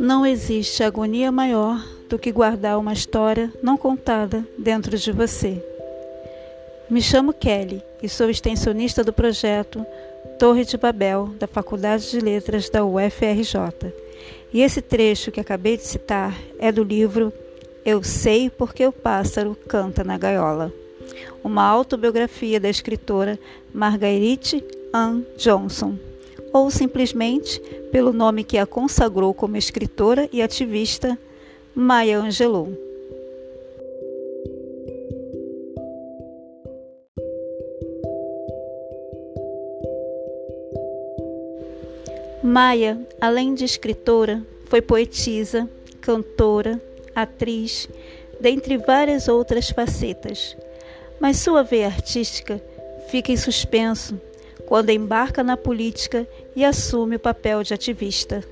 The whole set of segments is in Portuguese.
Não existe agonia maior do que guardar uma história não contada dentro de você. Me chamo Kelly e sou extensionista do projeto Torre de Babel da Faculdade de Letras da UFRJ. E esse trecho que acabei de citar é do livro Eu Sei Porque o Pássaro Canta na Gaiola, uma autobiografia da escritora Marguerite Ann Johnson ou simplesmente pelo nome que a consagrou como escritora e ativista, Maya Angelou. Maia, além de escritora, foi poetisa, cantora, atriz, dentre várias outras facetas. Mas sua veia artística fica em suspenso quando embarca na política e assume o papel de ativista.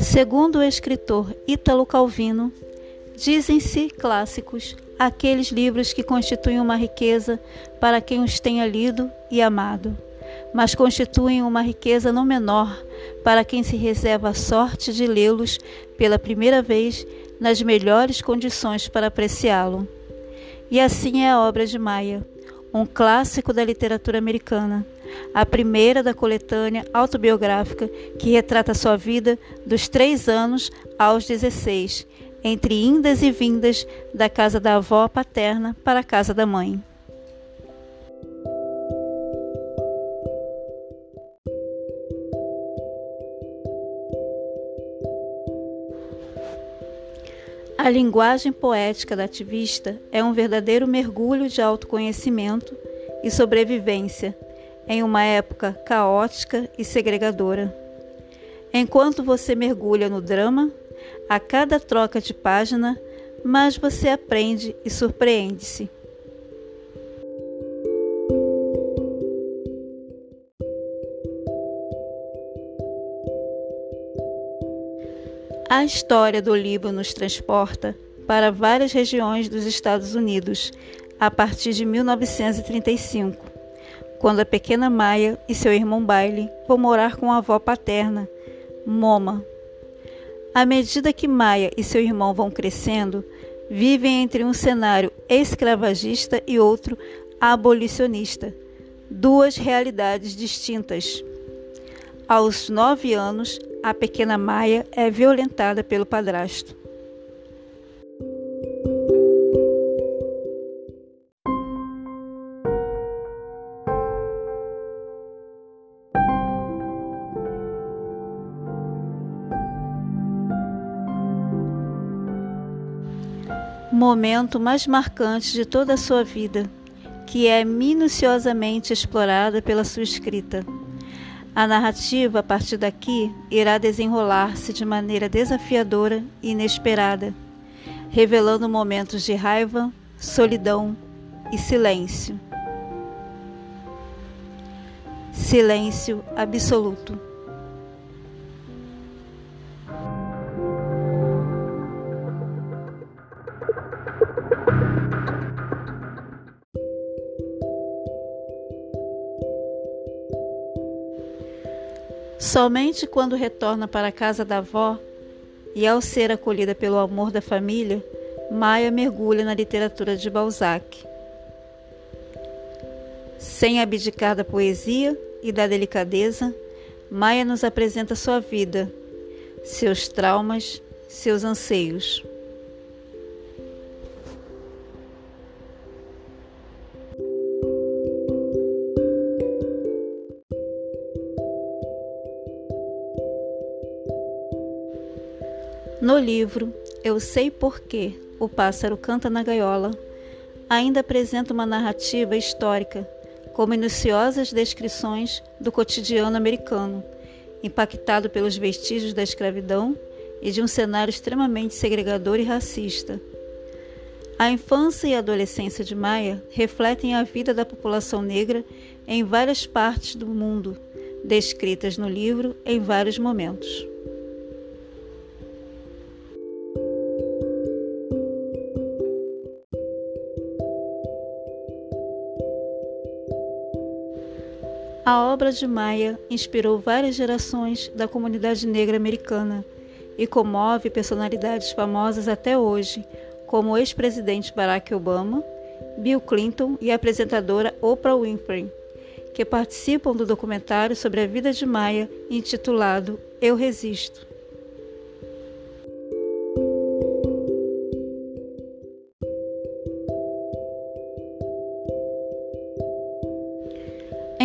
Segundo o escritor Ítalo Calvino, dizem-se clássicos aqueles livros que constituem uma riqueza para quem os tenha lido e amado mas constituem uma riqueza não menor para quem se reserva a sorte de lê-los pela primeira vez nas melhores condições para apreciá-lo. E assim é a obra de Maia, um clássico da literatura americana, a primeira da coletânea autobiográfica que retrata sua vida dos três anos aos 16, entre indas e vindas da casa da avó paterna para a casa da mãe. A linguagem poética da ativista é um verdadeiro mergulho de autoconhecimento e sobrevivência em uma época caótica e segregadora. Enquanto você mergulha no drama, a cada troca de página, mais você aprende e surpreende-se. A história do livro nos transporta para várias regiões dos Estados Unidos a partir de 1935, quando a pequena Maia e seu irmão Bailey vão morar com a avó paterna, Moma. À medida que Maia e seu irmão vão crescendo, vivem entre um cenário escravagista e outro abolicionista, duas realidades distintas. Aos nove anos, a pequena Maia é violentada pelo padrasto. Momento mais marcante de toda a sua vida, que é minuciosamente explorada pela sua escrita. A narrativa, a partir daqui, irá desenrolar-se de maneira desafiadora e inesperada, revelando momentos de raiva, solidão e silêncio. Silêncio absoluto. Somente quando retorna para a casa da avó e ao ser acolhida pelo amor da família, Maia mergulha na literatura de Balzac. Sem abdicar da poesia e da delicadeza, Maia nos apresenta sua vida, seus traumas, seus anseios. No livro Eu Sei Porquê O Pássaro Canta na Gaiola, ainda apresenta uma narrativa histórica, com minuciosas descrições do cotidiano americano, impactado pelos vestígios da escravidão e de um cenário extremamente segregador e racista. A infância e a adolescência de Maia refletem a vida da população negra em várias partes do mundo, descritas no livro em vários momentos. A obra de Maia inspirou várias gerações da comunidade negra americana e comove personalidades famosas até hoje, como o ex-presidente Barack Obama, Bill Clinton e a apresentadora Oprah Winfrey, que participam do documentário sobre a vida de Maia intitulado Eu Resisto.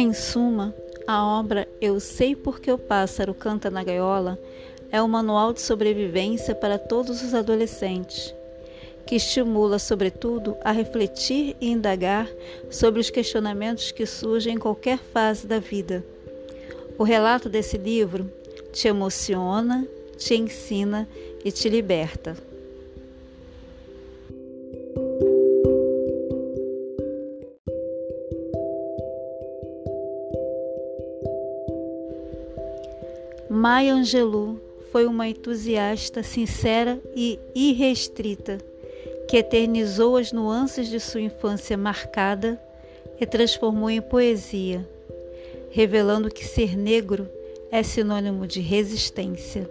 Em suma, a obra Eu Sei Porque o Pássaro Canta na Gaiola é um manual de sobrevivência para todos os adolescentes, que estimula, sobretudo, a refletir e indagar sobre os questionamentos que surgem em qualquer fase da vida. O relato desse livro te emociona, te ensina e te liberta. Maya Angelou foi uma entusiasta sincera e irrestrita, que eternizou as nuances de sua infância marcada e transformou em poesia, revelando que ser negro é sinônimo de resistência.